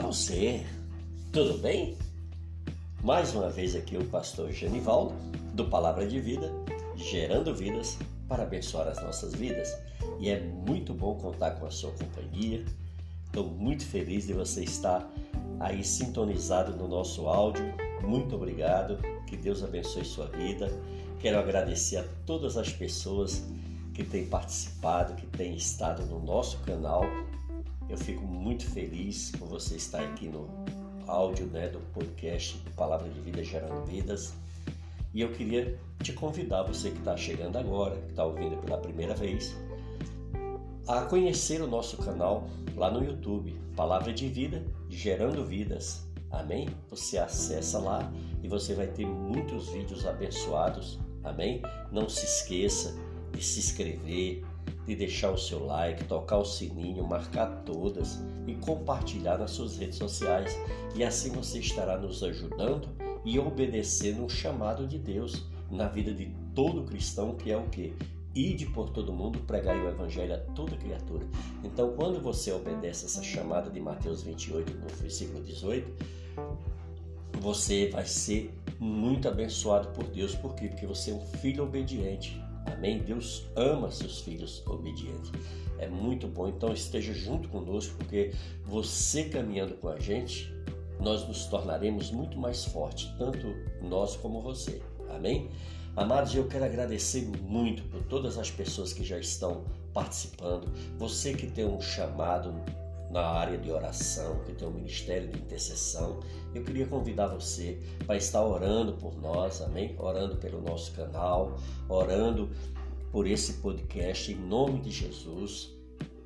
você, tudo bem? Mais uma vez aqui o pastor Genivaldo, do Palavra de Vida, gerando vidas para abençoar as nossas vidas. E é muito bom contar com a sua companhia. Estou muito feliz de você estar aí sintonizado no nosso áudio. Muito obrigado, que Deus abençoe sua vida. Quero agradecer a todas as pessoas que têm participado, que têm estado no nosso canal eu fico muito feliz por você estar aqui no áudio né, do podcast Palavra de Vida Gerando Vidas. E eu queria te convidar, você que está chegando agora, que está ouvindo pela primeira vez, a conhecer o nosso canal lá no YouTube, Palavra de Vida Gerando Vidas. Amém? Você acessa lá e você vai ter muitos vídeos abençoados. Amém? Não se esqueça de se inscrever, de deixar o seu like, tocar o sininho, marcar todas e compartilhar nas suas redes sociais. E assim você estará nos ajudando e obedecendo um chamado de Deus na vida de todo cristão, que é o que? Ide por todo mundo, pregar o evangelho a toda criatura. Então, quando você obedece essa chamada de Mateus 28, no versículo 18, você vai ser muito abençoado por Deus. Por quê? Porque você é um filho obediente. Amém? Deus ama seus filhos obedientes. É muito bom. Então esteja junto conosco, porque você caminhando com a gente, nós nos tornaremos muito mais fortes, tanto nós como você. Amém? Amados, eu quero agradecer muito por todas as pessoas que já estão participando. Você que tem um chamado na área de oração, que tem um ministério de intercessão, eu queria convidar você para estar orando por nós, amém? Orando pelo nosso canal, orando por esse podcast em nome de Jesus,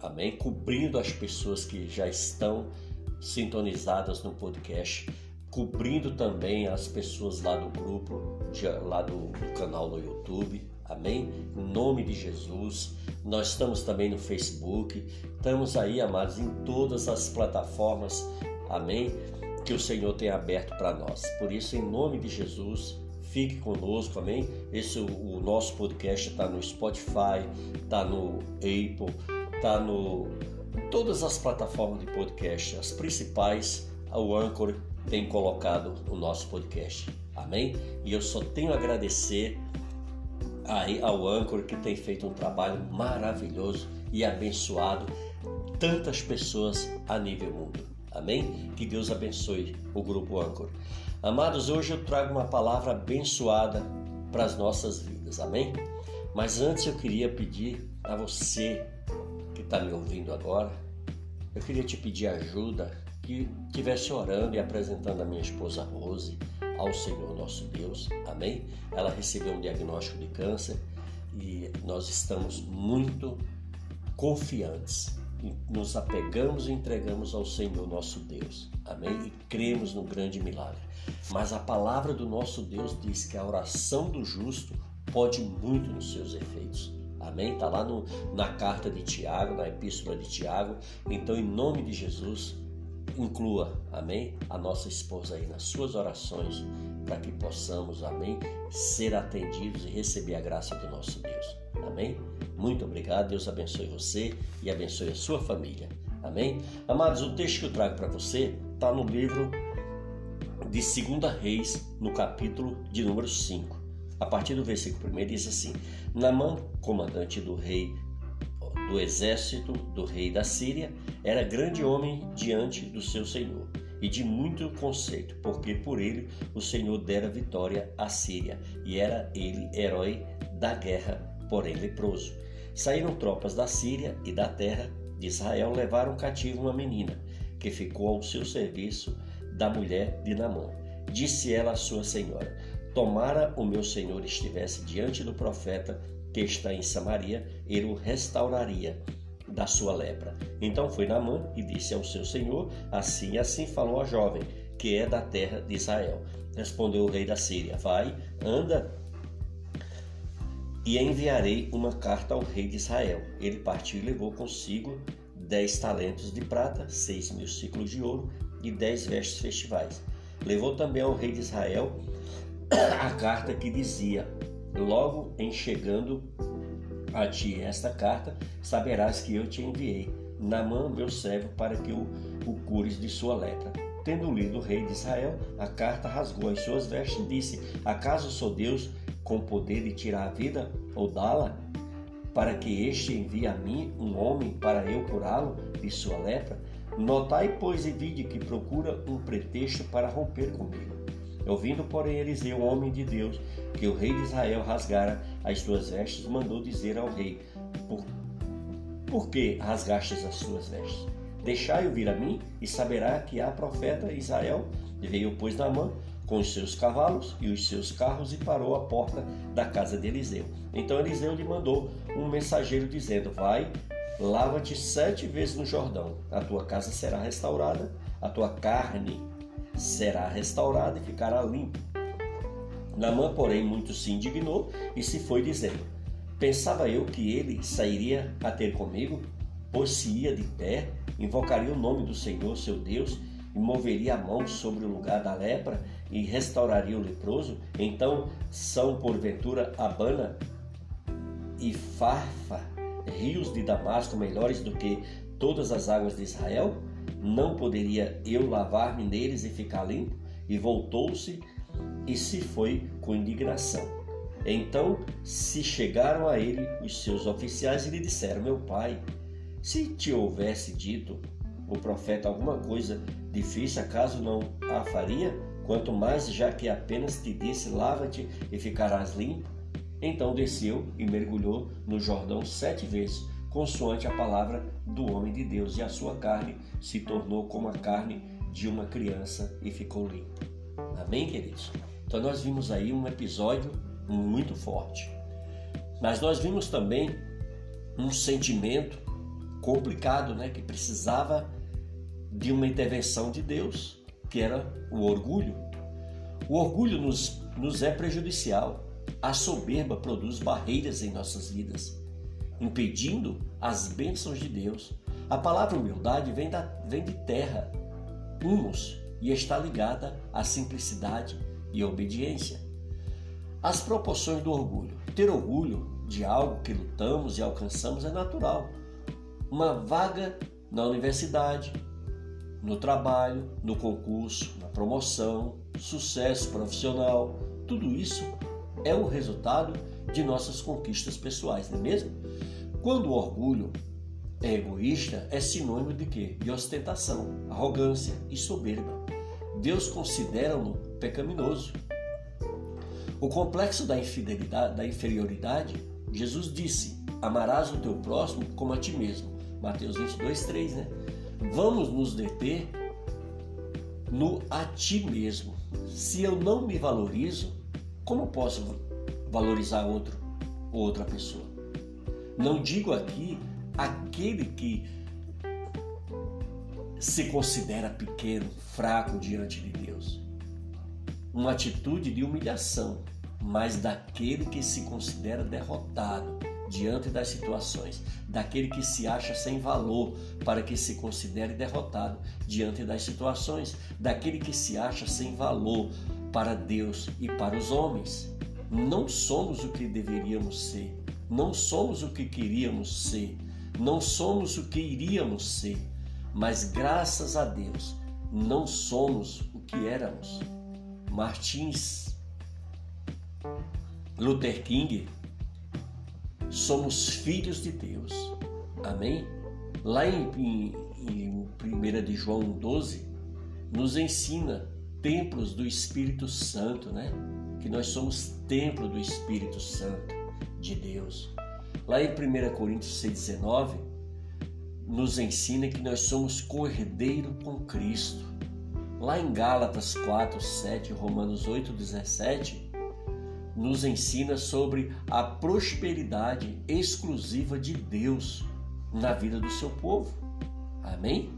amém? Cobrindo as pessoas que já estão sintonizadas no podcast, cobrindo também as pessoas lá do grupo, lá do, do canal no YouTube, Amém? Em nome de Jesus. Nós estamos também no Facebook. Estamos aí, amados, em todas as plataformas. Amém? Que o Senhor tem aberto para nós. Por isso, em nome de Jesus, fique conosco, amém? Esse o, nosso podcast está no Spotify, está no Apple, está no todas as plataformas de podcast, as principais, o Anchor tem colocado o nosso podcast. Amém? E eu só tenho a agradecer ao Anchor que tem feito um trabalho maravilhoso e abençoado tantas pessoas a nível mundo. Amém? Que Deus abençoe o grupo Anchor. Amados, hoje eu trago uma palavra abençoada para as nossas vidas. Amém? Mas antes eu queria pedir a você que está me ouvindo agora, eu queria te pedir ajuda que estivesse orando e apresentando a minha esposa Rose ao Senhor nosso Deus. Amém? Ela recebeu um diagnóstico de câncer e nós estamos muito confiantes. Nos apegamos e entregamos ao Senhor nosso Deus. Amém? E cremos no grande milagre. Mas a palavra do nosso Deus diz que a oração do justo pode muito nos seus efeitos. Amém? Está lá no, na carta de Tiago, na epístola de Tiago. Então, em nome de Jesus, Inclua, amém, a nossa esposa aí nas suas orações, para que possamos, amém, ser atendidos e receber a graça do nosso Deus. Amém? Muito obrigado, Deus abençoe você e abençoe a sua família. Amém? Amados, o texto que eu trago para você está no livro de 2 Reis, no capítulo de número 5. A partir do versículo 1 diz assim: Namã, comandante do rei do exército do rei da Síria, era grande homem diante do seu senhor e de muito conceito, porque por ele o Senhor dera vitória à Síria, e era ele herói da guerra, porém leproso. Saíram tropas da Síria e da terra de Israel, levaram cativo uma menina, que ficou ao seu serviço da mulher de Namã. Disse ela à sua senhora: Tomara o meu senhor estivesse diante do profeta que está em Samaria, ele o restauraria da sua lepra. Então foi Naamã e disse ao seu senhor: Assim assim falou a jovem, que é da terra de Israel. Respondeu o rei da Síria: Vai, anda e enviarei uma carta ao rei de Israel. Ele partiu e levou consigo dez talentos de prata, seis mil ciclos de ouro e dez vestes festivais. Levou também ao rei de Israel a carta que dizia: Logo em chegando a ti esta carta, saberás que eu te enviei, Namã, meu servo, para que o o cures de sua lepra. Tendo lido o rei de Israel a carta, rasgou as suas vestes e disse: Acaso sou Deus com poder de tirar a vida ou dá-la? Para que este envie a mim um homem para eu curá-lo de sua lepra? Notai, pois, e vide que procura um pretexto para romper comigo. Ouvindo, porém, Eliseu, homem de Deus, que o rei de Israel rasgara as suas vestes, mandou dizer ao rei: Por, por que rasgastes as suas vestes? Deixai-o vir a mim, e saberá que há profeta Israel. Veio, pois, Naamã com os seus cavalos e os seus carros e parou à porta da casa de Eliseu. Então Eliseu lhe mandou um mensageiro dizendo: Vai, lava-te sete vezes no Jordão, a tua casa será restaurada, a tua carne será restaurada e ficará limpa. Naamã, porém, muito se indignou e se foi dizendo: Pensava eu que ele sairia a ter comigo, pois se ia de pé, invocaria o nome do Senhor, seu Deus, e moveria a mão sobre o lugar da lepra e restauraria o leproso? Então são porventura Abana e Farfa, rios de Damasco melhores do que todas as águas de Israel? Não poderia eu lavar-me neles e ficar limpo? E voltou-se e se foi com indignação. Então se chegaram a ele os seus oficiais e lhe disseram: Meu pai, se te houvesse dito o profeta alguma coisa difícil, acaso não a faria? Quanto mais, já que apenas te disse: lava-te e ficarás limpo. Então desceu e mergulhou no Jordão sete vezes, consoante a palavra do homem de Deus, e a sua carne se tornou como a carne de uma criança e ficou limpa. Amém, queridos? Então nós vimos aí um episódio muito forte. Mas nós vimos também um sentimento complicado, né, que precisava de uma intervenção de Deus, que era o orgulho. O orgulho nos, nos é prejudicial. A soberba produz barreiras em nossas vidas, impedindo as bênçãos de Deus. A palavra humildade vem, da, vem de terra, humus, e está ligada à simplicidade e obediência. As proporções do orgulho. Ter orgulho de algo que lutamos e alcançamos é natural. Uma vaga na universidade, no trabalho, no concurso, na promoção, sucesso profissional, tudo isso é o resultado de nossas conquistas pessoais, não é mesmo? Quando o orgulho é egoísta, é sinônimo de quê? De ostentação, arrogância e soberba. Deus considera-no pecaminoso. O complexo da infidelidade, da inferioridade, Jesus disse: Amarás o teu próximo como a ti mesmo. Mateus 22, 3, né? Vamos nos deter no a ti mesmo. Se eu não me valorizo, como posso valorizar outro outra pessoa? Não digo aqui aquele que se considera pequeno, fraco diante de Deus. Uma atitude de humilhação, mas daquele que se considera derrotado diante das situações, daquele que se acha sem valor para que se considere derrotado diante das situações, daquele que se acha sem valor para Deus e para os homens. Não somos o que deveríamos ser, não somos o que queríamos ser, não somos o que iríamos ser mas graças a Deus não somos o que éramos. Martins Luther King, somos filhos de Deus. Amém? Lá em, em, em 1 de João 12, nos ensina templos do Espírito Santo, né? Que nós somos templo do Espírito Santo de Deus. Lá em 1 Coríntios 6,19, nos ensina que nós somos cordeiro com Cristo. Lá em Gálatas 4, 7, Romanos 8, 17, nos ensina sobre a prosperidade exclusiva de Deus na vida do seu povo. Amém?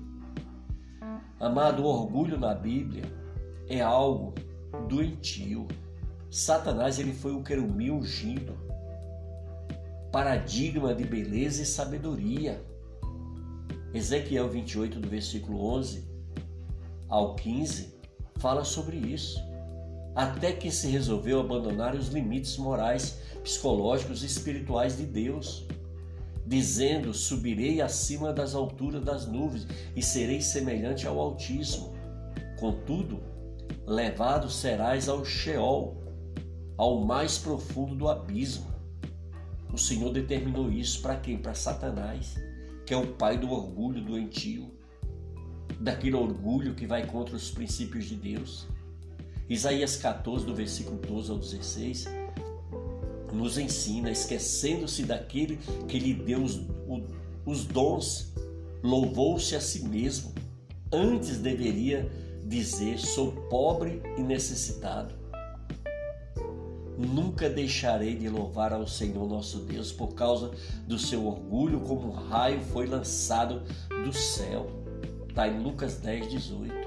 Amado, o orgulho na Bíblia é algo doentio. Satanás ele foi o querubim ungido, paradigma de beleza e sabedoria. Ezequiel 28, do versículo 11 ao 15, fala sobre isso. Até que se resolveu abandonar os limites morais, psicológicos e espirituais de Deus. dizendo: Subirei acima das alturas das nuvens e serei semelhante ao Altíssimo. Contudo, levado serás ao Sheol, ao mais profundo do abismo. O Senhor determinou isso para quem? Para Satanás, que é o pai do orgulho doentio, daquele orgulho que vai contra os princípios de Deus. Isaías 14, do versículo 12 ao 16, nos ensina, esquecendo-se daquele que lhe deu os, os dons, louvou-se a si mesmo. Antes deveria dizer: sou pobre e necessitado. Nunca deixarei de louvar ao Senhor nosso Deus por causa do seu orgulho, como um raio foi lançado do céu. Está em Lucas 10, 18.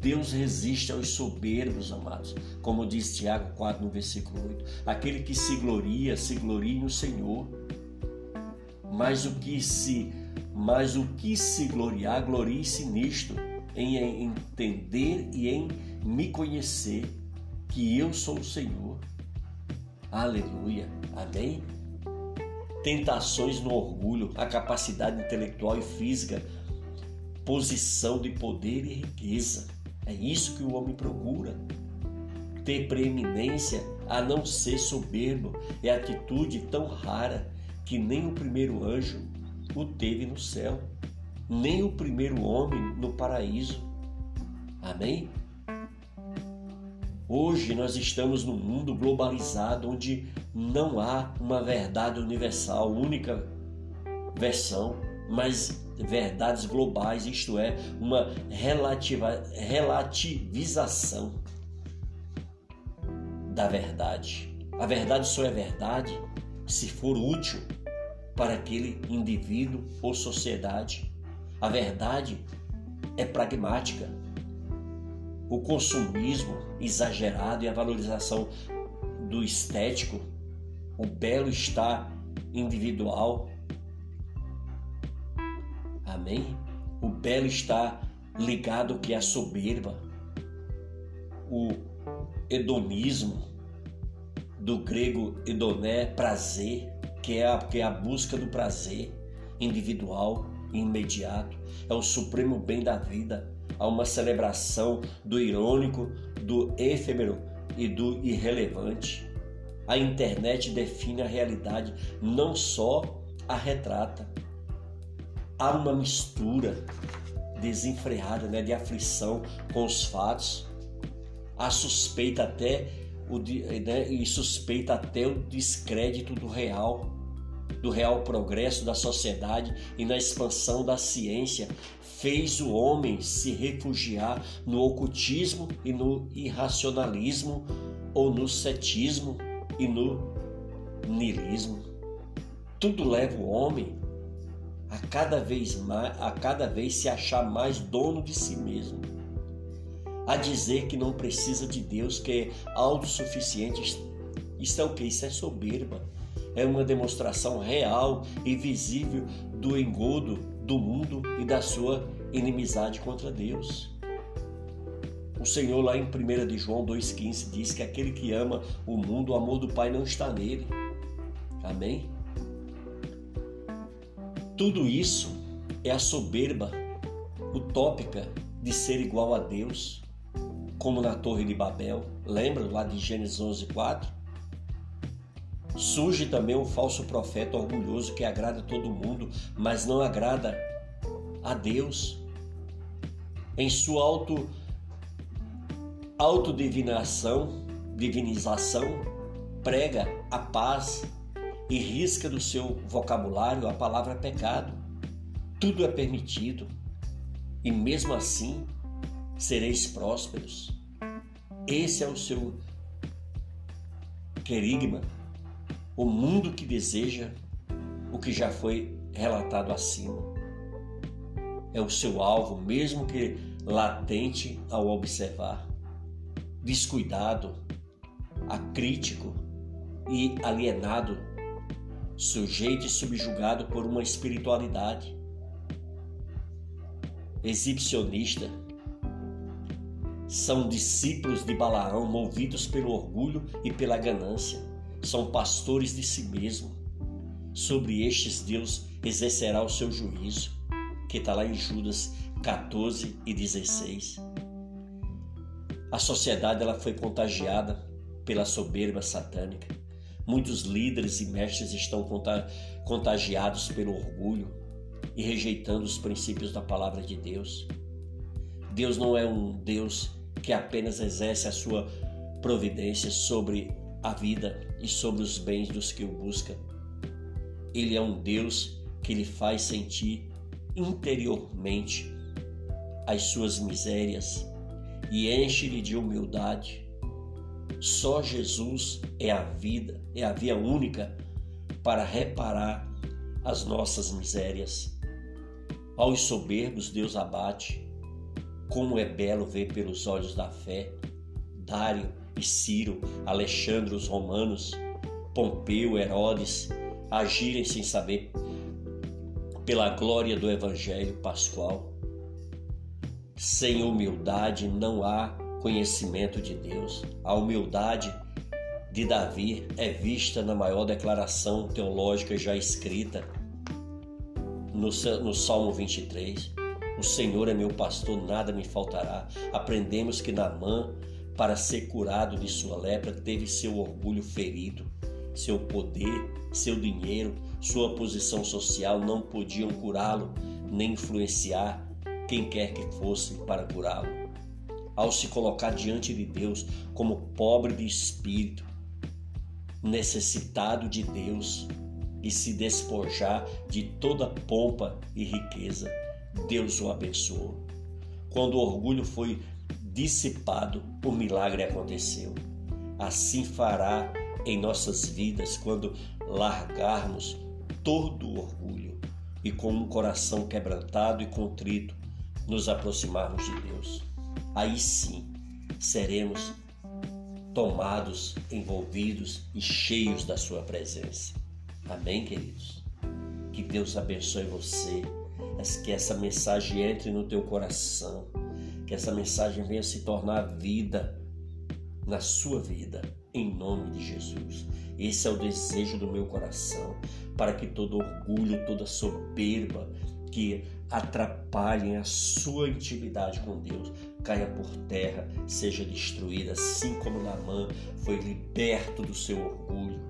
Deus resiste aos soberbos, amados, como diz Tiago 4 no versículo 8. Aquele que se gloria, se glorie no Senhor. Mas o que se, mas o que se gloriar, glorie-se nisto, em entender e em me conhecer que eu sou o Senhor. Aleluia. Amém. Tentações no orgulho, a capacidade intelectual e física, posição de poder e riqueza é isso que o homem procura. Ter preeminência a não ser soberbo é atitude tão rara que nem o primeiro anjo o teve no céu, nem o primeiro homem no paraíso. Amém? Hoje nós estamos num mundo globalizado onde não há uma verdade universal, única versão, mas verdades globais, isto é, uma relativa, relativização da verdade. A verdade só é verdade se for útil para aquele indivíduo ou sociedade. A verdade é pragmática. O consumismo exagerado e a valorização do estético, o belo estar individual, Amém? O belo está ligado que é a soberba, o hedonismo, do grego hedoné, prazer, que é, a, que é a busca do prazer individual e imediato, é o supremo bem da vida, há uma celebração do irônico, do efêmero e do irrelevante. A internet define a realidade, não só a retrata. Há uma mistura desenfreada né, de aflição com os fatos, há suspeita até o né, e suspeita até o descrédito do real, do real progresso da sociedade e na expansão da ciência fez o homem se refugiar no ocultismo e no irracionalismo ou no cetismo e no niilismo. Tudo leva o homem a cada vez mais, a cada vez se achar mais dono de si mesmo, a dizer que não precisa de Deus, que é autossuficiente. Isso é o que? Isso é soberba. É uma demonstração real e visível do engodo do mundo e da sua inimizade contra Deus. O Senhor, lá em 1 de João 2,15, diz que aquele que ama o mundo, o amor do Pai não está nele. Amém? Tudo isso é a soberba utópica de ser igual a Deus, como na Torre de Babel. Lembra lá de Gênesis 11, 4? Surge também um falso profeta orgulhoso que agrada todo mundo, mas não agrada a Deus. Em sua auto autodivinação, divinização, prega a paz, e risca do seu vocabulário a palavra pecado. Tudo é permitido e mesmo assim sereis prósperos. Esse é o seu querigma, o mundo que deseja o que já foi relatado acima. É o seu alvo, mesmo que latente ao observar. Descuidado, acrítico e alienado sujeito e subjugado por uma espiritualidade exibicionista. São discípulos de Balaão movidos pelo orgulho e pela ganância. São pastores de si mesmo. sobre estes Deus exercerá o seu juízo, que está lá em Judas 14 e 16. A sociedade ela foi contagiada pela soberba satânica. Muitos líderes e mestres estão contagiados pelo orgulho e rejeitando os princípios da palavra de Deus. Deus não é um Deus que apenas exerce a sua providência sobre a vida e sobre os bens dos que o buscam. Ele é um Deus que lhe faz sentir interiormente as suas misérias e enche-lhe de humildade. Só Jesus é a vida, é a via única para reparar as nossas misérias. Aos soberbos Deus abate. Como é belo ver pelos olhos da fé Dário e Ciro, Alexandre os romanos, Pompeu, Herodes agirem sem saber pela glória do evangelho pascual. Sem humildade não há conhecimento de Deus. A humildade de Davi é vista na maior declaração teológica já escrita no, no Salmo 23. O Senhor é meu pastor, nada me faltará. Aprendemos que Naamã, para ser curado de sua lepra, teve seu orgulho ferido. Seu poder, seu dinheiro, sua posição social não podiam curá-lo, nem influenciar quem quer que fosse para curá-lo. Ao se colocar diante de Deus como pobre de espírito, necessitado de Deus e se despojar de toda pompa e riqueza, Deus o abençoou. Quando o orgulho foi dissipado, o milagre aconteceu. Assim fará em nossas vidas quando largarmos todo o orgulho e com um coração quebrantado e contrito nos aproximarmos de Deus. Aí sim seremos tomados, envolvidos e cheios da Sua presença. Amém, queridos? Que Deus abençoe você, que essa mensagem entre no teu coração, que essa mensagem venha se tornar vida na sua vida, em nome de Jesus. Esse é o desejo do meu coração, para que todo orgulho, toda soberba que atrapalhem a sua intimidade com Deus caia por terra, seja destruída, assim como Naamã foi liberto do seu orgulho.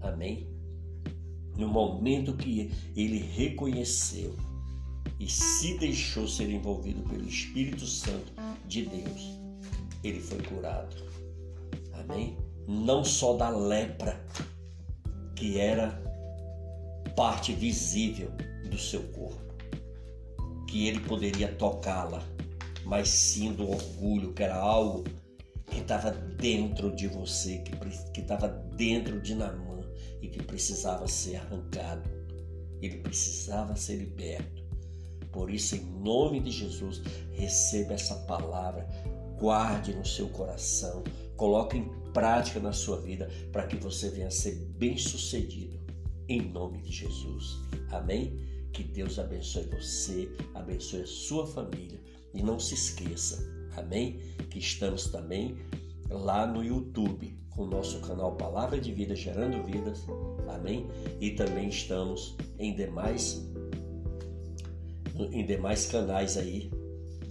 Amém? No momento que ele reconheceu e se deixou ser envolvido pelo Espírito Santo de Deus, ele foi curado. Amém? Não só da lepra, que era parte visível do seu corpo, que ele poderia tocá-la, mas sim do orgulho, que era algo que estava dentro de você, que estava dentro de Namã e que precisava ser arrancado. Ele precisava ser liberto. Por isso, em nome de Jesus, receba essa palavra, guarde no seu coração, coloque em prática na sua vida para que você venha ser bem sucedido. Em nome de Jesus. Amém? Que Deus abençoe você, abençoe a sua família. E não se esqueça, amém? Que estamos também lá no YouTube com o nosso canal Palavra de Vida Gerando Vidas, amém? E também estamos em demais em demais canais aí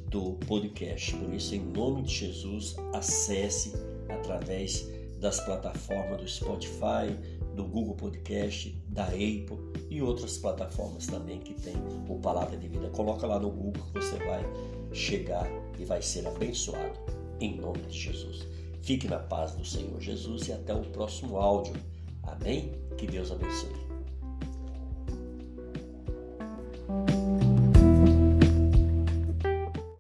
do podcast. Por isso, em nome de Jesus, acesse através das plataformas do Spotify, do Google Podcast, da Apple e outras plataformas também que tem o Palavra de Vida. Coloca lá no Google que você vai chegar e vai ser abençoado em nome de Jesus. Fique na paz do Senhor Jesus e até o próximo áudio. Amém? Que Deus abençoe.